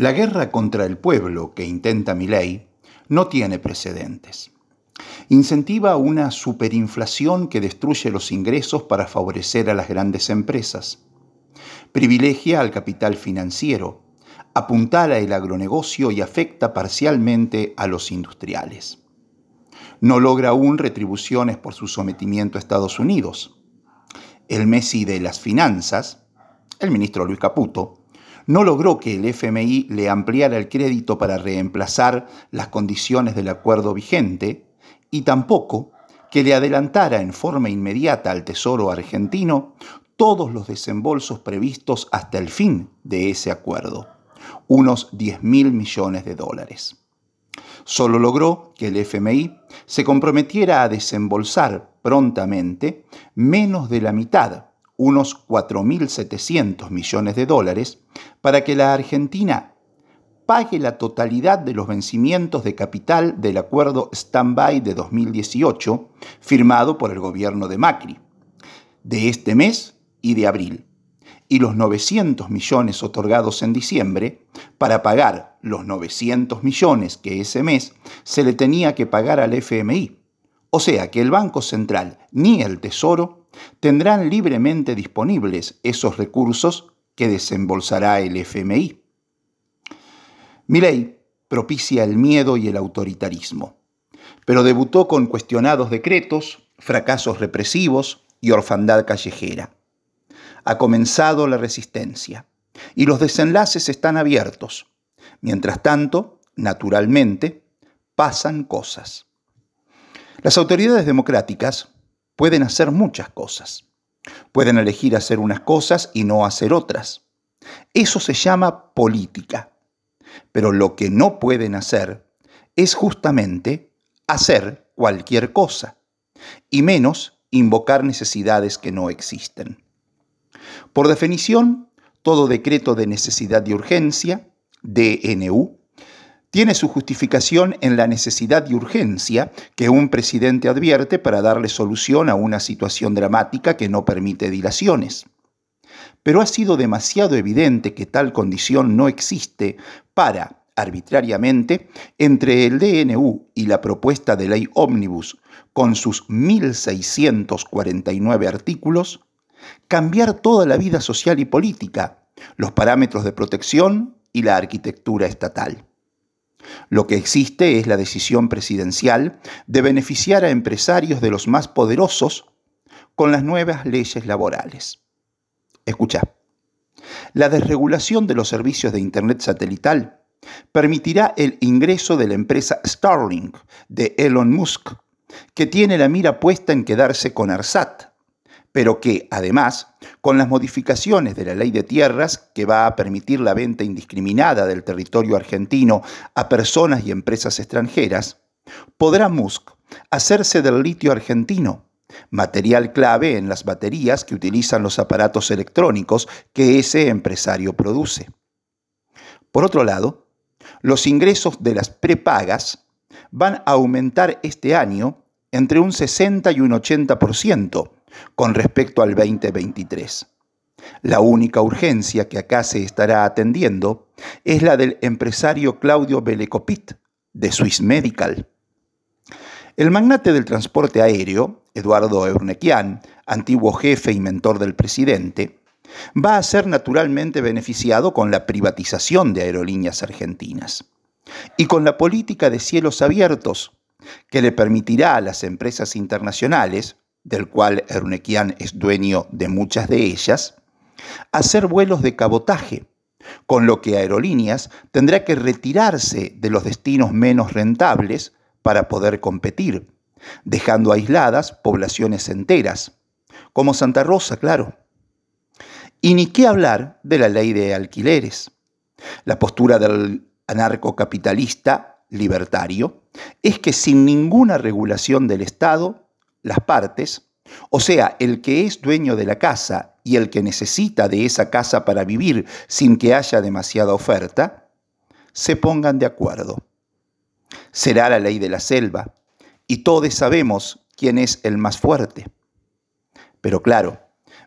La guerra contra el pueblo que intenta Milei no tiene precedentes. Incentiva una superinflación que destruye los ingresos para favorecer a las grandes empresas. Privilegia al capital financiero, apuntala el agronegocio y afecta parcialmente a los industriales. No logra aún retribuciones por su sometimiento a Estados Unidos. El Messi de las finanzas, el ministro Luis Caputo, no logró que el FMI le ampliara el crédito para reemplazar las condiciones del acuerdo vigente y tampoco que le adelantara en forma inmediata al Tesoro argentino todos los desembolsos previstos hasta el fin de ese acuerdo, unos 10 mil millones de dólares. Solo logró que el FMI se comprometiera a desembolsar prontamente menos de la mitad unos 4.700 millones de dólares para que la Argentina pague la totalidad de los vencimientos de capital del acuerdo stand-by de 2018 firmado por el gobierno de Macri, de este mes y de abril, y los 900 millones otorgados en diciembre para pagar los 900 millones que ese mes se le tenía que pagar al FMI. O sea que el Banco Central ni el Tesoro tendrán libremente disponibles esos recursos que desembolsará el FMI. ley propicia el miedo y el autoritarismo, pero debutó con cuestionados decretos, fracasos represivos y orfandad callejera. Ha comenzado la resistencia y los desenlaces están abiertos. Mientras tanto, naturalmente, pasan cosas. Las autoridades democráticas pueden hacer muchas cosas. Pueden elegir hacer unas cosas y no hacer otras. Eso se llama política. Pero lo que no pueden hacer es justamente hacer cualquier cosa, y menos invocar necesidades que no existen. Por definición, todo decreto de necesidad de urgencia, DNU, tiene su justificación en la necesidad y urgencia que un presidente advierte para darle solución a una situación dramática que no permite dilaciones. Pero ha sido demasiado evidente que tal condición no existe para, arbitrariamente, entre el DNU y la propuesta de ley ómnibus, con sus 1.649 artículos, cambiar toda la vida social y política, los parámetros de protección y la arquitectura estatal. Lo que existe es la decisión presidencial de beneficiar a empresarios de los más poderosos con las nuevas leyes laborales. Escucha, la desregulación de los servicios de Internet satelital permitirá el ingreso de la empresa Starlink de Elon Musk, que tiene la mira puesta en quedarse con ARSAT, pero que, además, con las modificaciones de la ley de tierras, que va a permitir la venta indiscriminada del territorio argentino a personas y empresas extranjeras, podrá Musk hacerse del litio argentino, material clave en las baterías que utilizan los aparatos electrónicos que ese empresario produce. Por otro lado, los ingresos de las prepagas van a aumentar este año entre un 60 y un 80%, con respecto al 2023. La única urgencia que acá se estará atendiendo es la del empresario Claudio Belecopit, de Swiss Medical. El magnate del transporte aéreo, Eduardo Eurnequian, antiguo jefe y mentor del presidente, va a ser naturalmente beneficiado con la privatización de aerolíneas argentinas y con la política de cielos abiertos, que le permitirá a las empresas internacionales del cual Ernequian es dueño de muchas de ellas, hacer vuelos de cabotaje, con lo que Aerolíneas tendrá que retirarse de los destinos menos rentables para poder competir, dejando aisladas poblaciones enteras, como Santa Rosa, claro. Y ni qué hablar de la ley de alquileres. La postura del anarcocapitalista libertario es que sin ninguna regulación del Estado, las partes, o sea, el que es dueño de la casa y el que necesita de esa casa para vivir sin que haya demasiada oferta, se pongan de acuerdo. Será la ley de la selva, y todos sabemos quién es el más fuerte. Pero claro,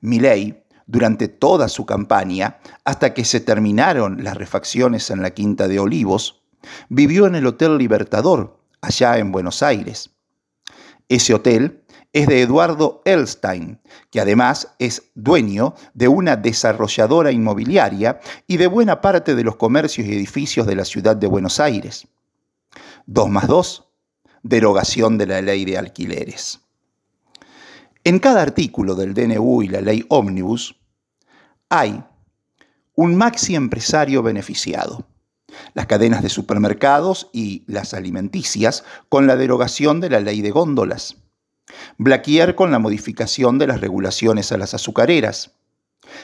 mi ley durante toda su campaña, hasta que se terminaron las refacciones en la Quinta de Olivos, vivió en el Hotel Libertador, allá en Buenos Aires. Ese hotel es de Eduardo Elstein, que además es dueño de una desarrolladora inmobiliaria y de buena parte de los comercios y edificios de la ciudad de Buenos Aires. 2 más 2, derogación de la ley de alquileres. En cada artículo del DNU y la ley Omnibus hay un maxi empresario beneficiado, las cadenas de supermercados y las alimenticias con la derogación de la ley de góndolas, Blaquier con la modificación de las regulaciones a las azucareras,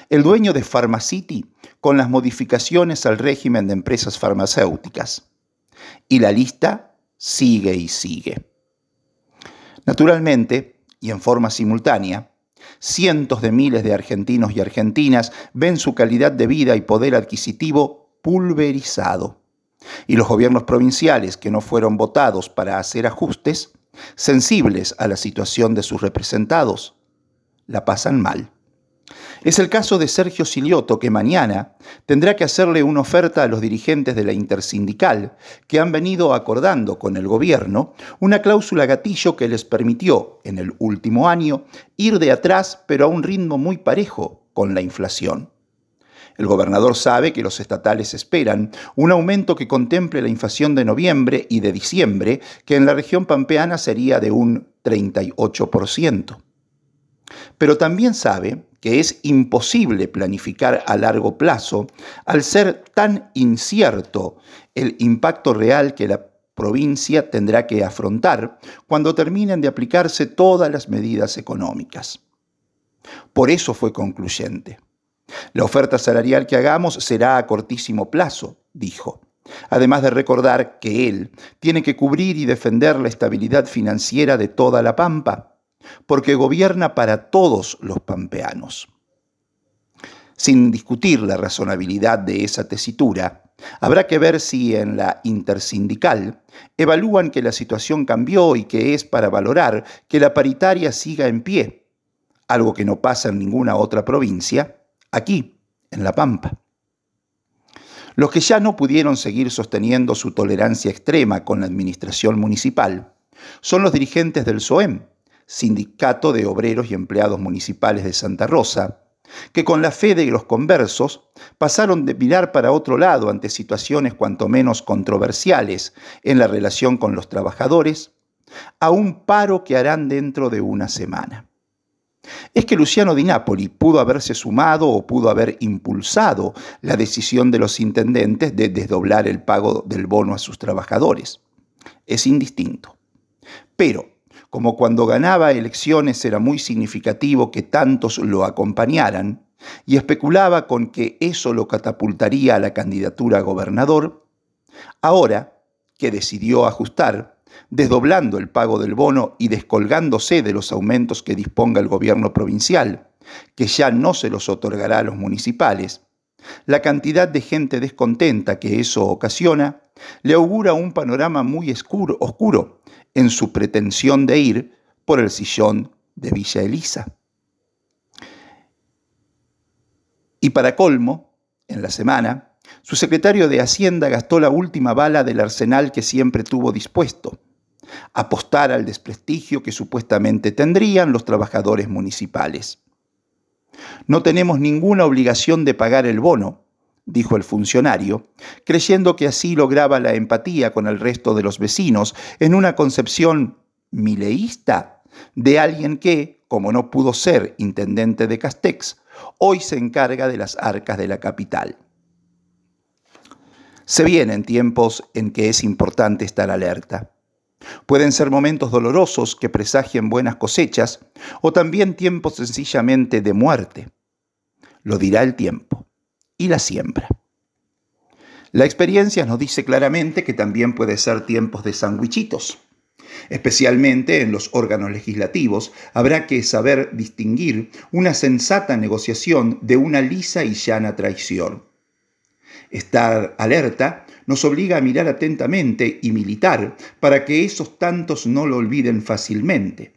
el dueño de Pharmacity con las modificaciones al régimen de empresas farmacéuticas. Y la lista sigue y sigue. Naturalmente, y en forma simultánea, cientos de miles de argentinos y argentinas ven su calidad de vida y poder adquisitivo pulverizado. Y los gobiernos provinciales que no fueron votados para hacer ajustes sensibles a la situación de sus representados, la pasan mal. Es el caso de Sergio Silioto, que mañana tendrá que hacerle una oferta a los dirigentes de la intersindical, que han venido acordando con el gobierno una cláusula gatillo que les permitió, en el último año, ir de atrás, pero a un ritmo muy parejo con la inflación. El gobernador sabe que los estatales esperan un aumento que contemple la inflación de noviembre y de diciembre, que en la región pampeana sería de un 38%. Pero también sabe que es imposible planificar a largo plazo al ser tan incierto el impacto real que la provincia tendrá que afrontar cuando terminen de aplicarse todas las medidas económicas. Por eso fue concluyente. La oferta salarial que hagamos será a cortísimo plazo, dijo, además de recordar que él tiene que cubrir y defender la estabilidad financiera de toda la Pampa, porque gobierna para todos los pampeanos. Sin discutir la razonabilidad de esa tesitura, habrá que ver si en la intersindical evalúan que la situación cambió y que es para valorar que la paritaria siga en pie, algo que no pasa en ninguna otra provincia, aquí, en La Pampa. Los que ya no pudieron seguir sosteniendo su tolerancia extrema con la administración municipal son los dirigentes del SOEM, Sindicato de Obreros y Empleados Municipales de Santa Rosa, que con la fe de los conversos pasaron de mirar para otro lado ante situaciones cuanto menos controversiales en la relación con los trabajadores, a un paro que harán dentro de una semana es que Luciano Di Napoli pudo haberse sumado o pudo haber impulsado la decisión de los intendentes de desdoblar el pago del bono a sus trabajadores. Es indistinto. Pero, como cuando ganaba elecciones era muy significativo que tantos lo acompañaran, y especulaba con que eso lo catapultaría a la candidatura a gobernador, ahora que decidió ajustar, desdoblando el pago del bono y descolgándose de los aumentos que disponga el gobierno provincial, que ya no se los otorgará a los municipales, la cantidad de gente descontenta que eso ocasiona le augura un panorama muy oscuro, en su pretensión de ir por el sillón de Villa Elisa. Y para colmo, en la semana, su secretario de Hacienda gastó la última bala del arsenal que siempre tuvo dispuesto, apostar al desprestigio que supuestamente tendrían los trabajadores municipales. No tenemos ninguna obligación de pagar el bono, dijo el funcionario, creyendo que así lograba la empatía con el resto de los vecinos en una concepción mileísta de alguien que, como no pudo ser intendente de Castex, hoy se encarga de las arcas de la capital. Se vienen tiempos en que es importante estar alerta. Pueden ser momentos dolorosos que presagien buenas cosechas o también tiempos sencillamente de muerte. Lo dirá el tiempo y la siembra. La experiencia nos dice claramente que también puede ser tiempos de sandwichitos. Especialmente en los órganos legislativos habrá que saber distinguir una sensata negociación de una lisa y llana traición. Estar alerta nos obliga a mirar atentamente y militar para que esos tantos no lo olviden fácilmente.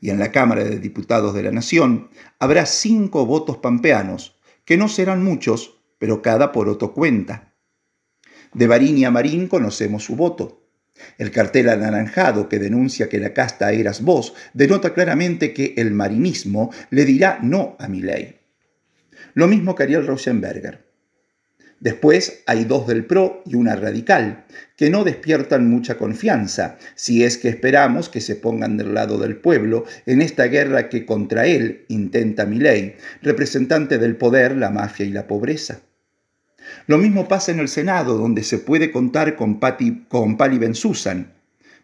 y en la Cámara de Diputados de la Nación habrá cinco votos pampeanos, que no serán muchos, pero cada poroto cuenta. De Barín y Amarín conocemos su voto. El cartel anaranjado que denuncia que la casta eras vos denota claramente que el marinismo le dirá no a mi ley. Lo mismo que haría el Rosenberger. Después hay dos del PRO y una radical, que no despiertan mucha confianza, si es que esperamos que se pongan del lado del pueblo en esta guerra que contra él intenta ley, representante del poder, la mafia y la pobreza. Lo mismo pasa en el Senado, donde se puede contar con, Patti, con Pali Ben Susan,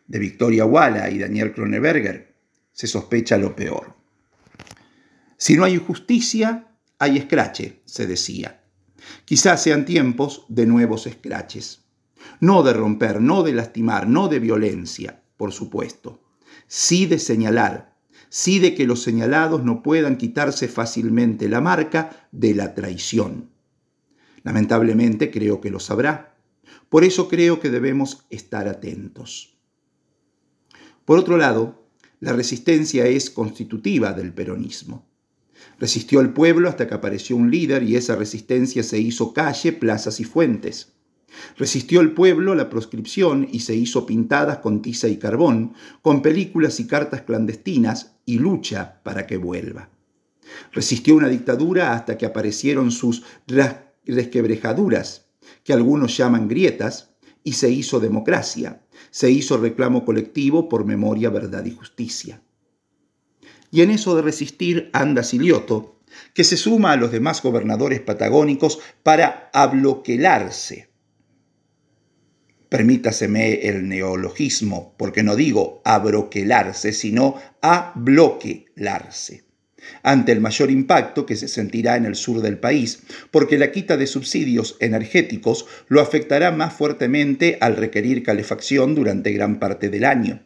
de Victoria Walla y Daniel Kroneberger. Se sospecha lo peor. Si no hay justicia, hay escrache, se decía. Quizás sean tiempos de nuevos escraches. No de romper, no de lastimar, no de violencia, por supuesto. Sí de señalar, sí de que los señalados no puedan quitarse fácilmente la marca de la traición. Lamentablemente creo que lo sabrá. Por eso creo que debemos estar atentos. Por otro lado, la resistencia es constitutiva del peronismo. Resistió el pueblo hasta que apareció un líder y esa resistencia se hizo calle, plazas y fuentes. Resistió el pueblo la proscripción y se hizo pintadas con tiza y carbón, con películas y cartas clandestinas y lucha para que vuelva. Resistió una dictadura hasta que aparecieron sus resquebrejaduras, que algunos llaman grietas, y se hizo democracia, se hizo reclamo colectivo por memoria, verdad y justicia. Y en eso de resistir anda Silioto, que se suma a los demás gobernadores patagónicos para abloquelarse. Permítaseme el neologismo, porque no digo abroquelarse, sino abloquelarse ante el mayor impacto que se sentirá en el sur del país, porque la quita de subsidios energéticos lo afectará más fuertemente al requerir calefacción durante gran parte del año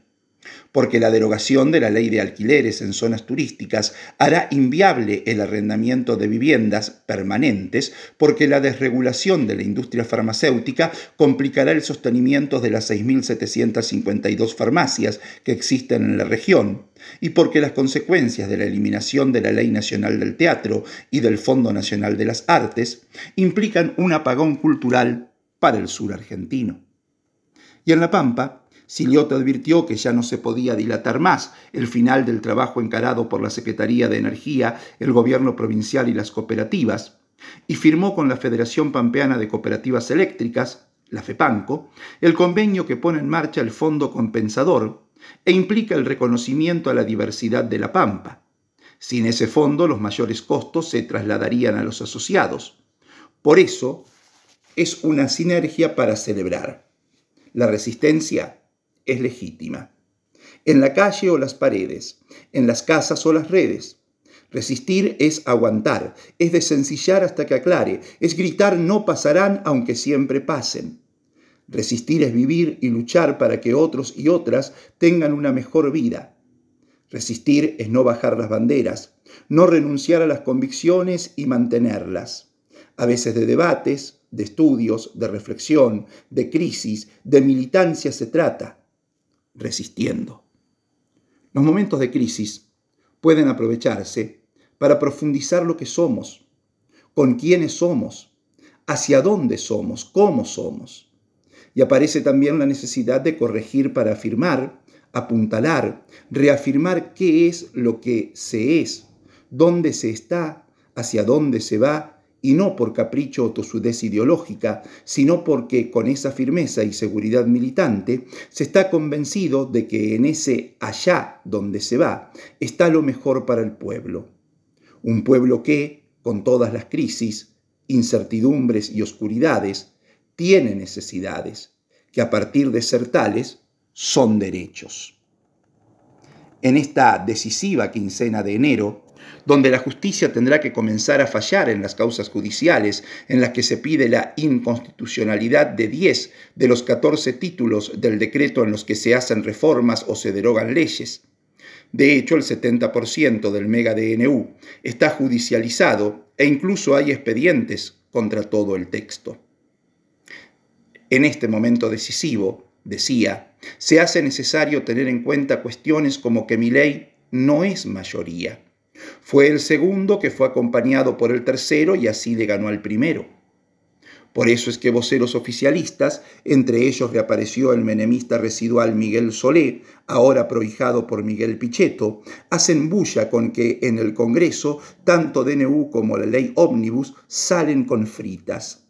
porque la derogación de la ley de alquileres en zonas turísticas hará inviable el arrendamiento de viviendas permanentes, porque la desregulación de la industria farmacéutica complicará el sostenimiento de las 6.752 farmacias que existen en la región, y porque las consecuencias de la eliminación de la Ley Nacional del Teatro y del Fondo Nacional de las Artes implican un apagón cultural para el sur argentino. Y en La Pampa, Silioto advirtió que ya no se podía dilatar más el final del trabajo encarado por la Secretaría de Energía, el gobierno provincial y las cooperativas, y firmó con la Federación Pampeana de Cooperativas Eléctricas, la FEPANCO, el convenio que pone en marcha el Fondo Compensador e implica el reconocimiento a la diversidad de la Pampa. Sin ese fondo, los mayores costos se trasladarían a los asociados. Por eso, es una sinergia para celebrar. La resistencia es legítima. En la calle o las paredes, en las casas o las redes. Resistir es aguantar, es desencillar hasta que aclare, es gritar no pasarán aunque siempre pasen. Resistir es vivir y luchar para que otros y otras tengan una mejor vida. Resistir es no bajar las banderas, no renunciar a las convicciones y mantenerlas. A veces de debates, de estudios, de reflexión, de crisis, de militancia se trata resistiendo. Los momentos de crisis pueden aprovecharse para profundizar lo que somos, con quiénes somos, hacia dónde somos, cómo somos. Y aparece también la necesidad de corregir para afirmar, apuntalar, reafirmar qué es lo que se es, dónde se está, hacia dónde se va y no por capricho o tosudez ideológica, sino porque con esa firmeza y seguridad militante se está convencido de que en ese allá donde se va está lo mejor para el pueblo. Un pueblo que, con todas las crisis, incertidumbres y oscuridades, tiene necesidades, que a partir de ser tales son derechos. En esta decisiva quincena de enero, donde la justicia tendrá que comenzar a fallar en las causas judiciales en las que se pide la inconstitucionalidad de 10 de los 14 títulos del decreto en los que se hacen reformas o se derogan leyes. De hecho, el 70% del mega DNU está judicializado e incluso hay expedientes contra todo el texto. En este momento decisivo, decía, se hace necesario tener en cuenta cuestiones como que mi ley no es mayoría. Fue el segundo que fue acompañado por el tercero y así le ganó al primero. Por eso es que voceros oficialistas, entre ellos reapareció el menemista residual Miguel Solé, ahora prohijado por Miguel Pichetto, hacen bulla con que en el Congreso tanto DNU como la ley ómnibus salen con fritas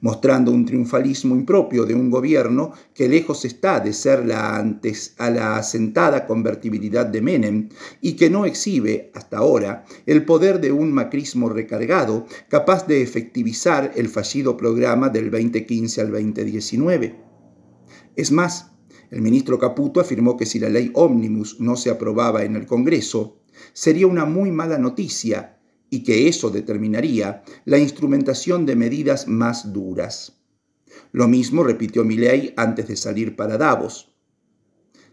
mostrando un triunfalismo impropio de un gobierno que lejos está de ser la antes a la asentada convertibilidad de Menem y que no exhibe hasta ahora el poder de un macrismo recargado capaz de efectivizar el fallido programa del 2015 al 2019. Es más, el ministro Caputo afirmó que si la ley Omnibus no se aprobaba en el Congreso, sería una muy mala noticia y que eso determinaría la instrumentación de medidas más duras. Lo mismo repitió Milley antes de salir para Davos.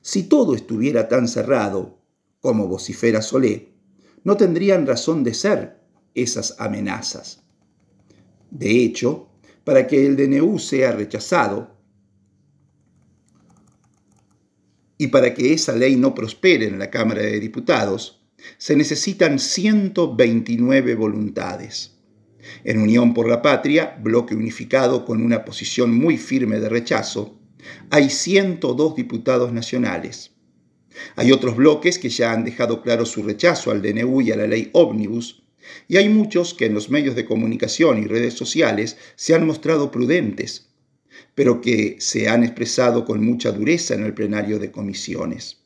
Si todo estuviera tan cerrado, como vocifera Solé, no tendrían razón de ser esas amenazas. De hecho, para que el DNU sea rechazado y para que esa ley no prospere en la Cámara de Diputados, se necesitan 129 voluntades. En Unión por la Patria, bloque unificado con una posición muy firme de rechazo, hay 102 diputados nacionales. Hay otros bloques que ya han dejado claro su rechazo al DNU y a la ley ómnibus, y hay muchos que en los medios de comunicación y redes sociales se han mostrado prudentes, pero que se han expresado con mucha dureza en el plenario de comisiones.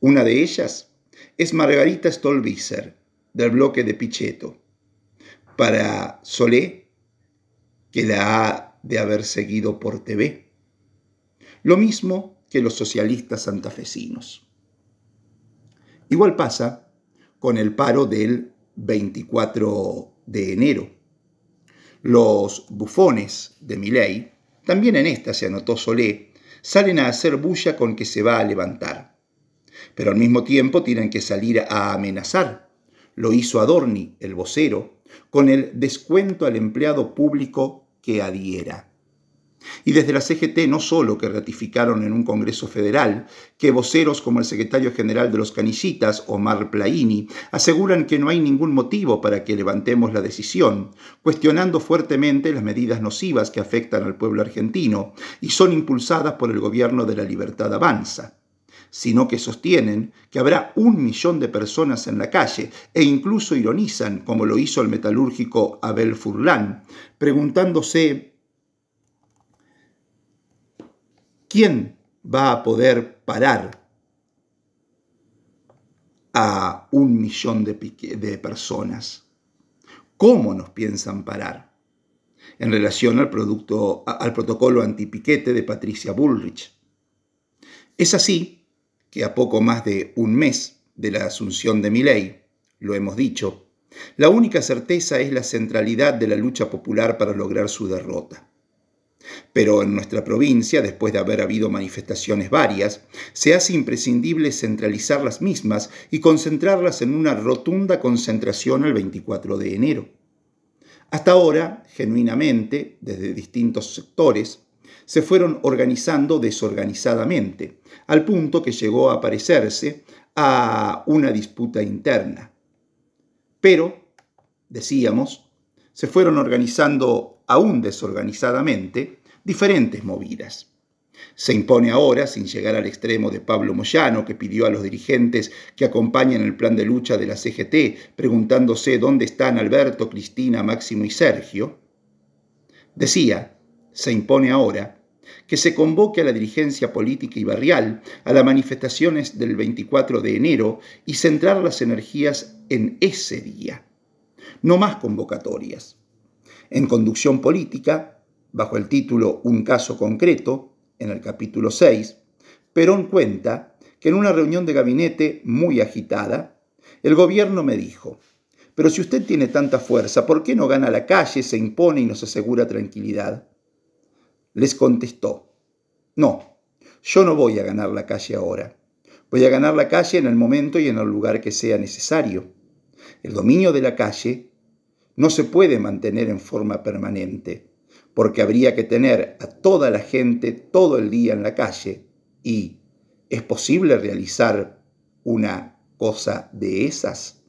Una de ellas es Margarita Stolbizer, del bloque de Pichetto, para Solé, que la ha de haber seguido por TV. Lo mismo que los socialistas santafesinos. Igual pasa con el paro del 24 de enero. Los bufones de Miley, también en esta se anotó Solé, salen a hacer bulla con que se va a levantar pero al mismo tiempo tienen que salir a amenazar. Lo hizo Adorni, el vocero, con el descuento al empleado público que adhiera. Y desde la CGT no solo que ratificaron en un Congreso Federal, que voceros como el secretario general de los Canillitas, Omar Plaini, aseguran que no hay ningún motivo para que levantemos la decisión, cuestionando fuertemente las medidas nocivas que afectan al pueblo argentino y son impulsadas por el gobierno de la Libertad Avanza sino que sostienen que habrá un millón de personas en la calle e incluso ironizan, como lo hizo el metalúrgico Abel Furlan, preguntándose quién va a poder parar a un millón de, de personas. ¿Cómo nos piensan parar? En relación al, producto, al protocolo antipiquete de Patricia Bullrich. Es así que a poco más de un mes de la asunción de mi ley, lo hemos dicho, la única certeza es la centralidad de la lucha popular para lograr su derrota. Pero en nuestra provincia, después de haber habido manifestaciones varias, se hace imprescindible centralizar las mismas y concentrarlas en una rotunda concentración el 24 de enero. Hasta ahora, genuinamente, desde distintos sectores, se fueron organizando desorganizadamente, al punto que llegó a parecerse a una disputa interna. Pero, decíamos, se fueron organizando aún desorganizadamente diferentes movidas. Se impone ahora, sin llegar al extremo de Pablo Moyano, que pidió a los dirigentes que acompañen el plan de lucha de la CGT, preguntándose dónde están Alberto, Cristina, Máximo y Sergio, decía, se impone ahora que se convoque a la dirigencia política y barrial a las manifestaciones del 24 de enero y centrar las energías en ese día. No más convocatorias. En conducción política, bajo el título Un caso concreto, en el capítulo 6, Perón cuenta que en una reunión de gabinete muy agitada, el gobierno me dijo, pero si usted tiene tanta fuerza, ¿por qué no gana la calle, se impone y nos asegura tranquilidad? Les contestó, no, yo no voy a ganar la calle ahora. Voy a ganar la calle en el momento y en el lugar que sea necesario. El dominio de la calle no se puede mantener en forma permanente, porque habría que tener a toda la gente todo el día en la calle y es posible realizar una cosa de esas?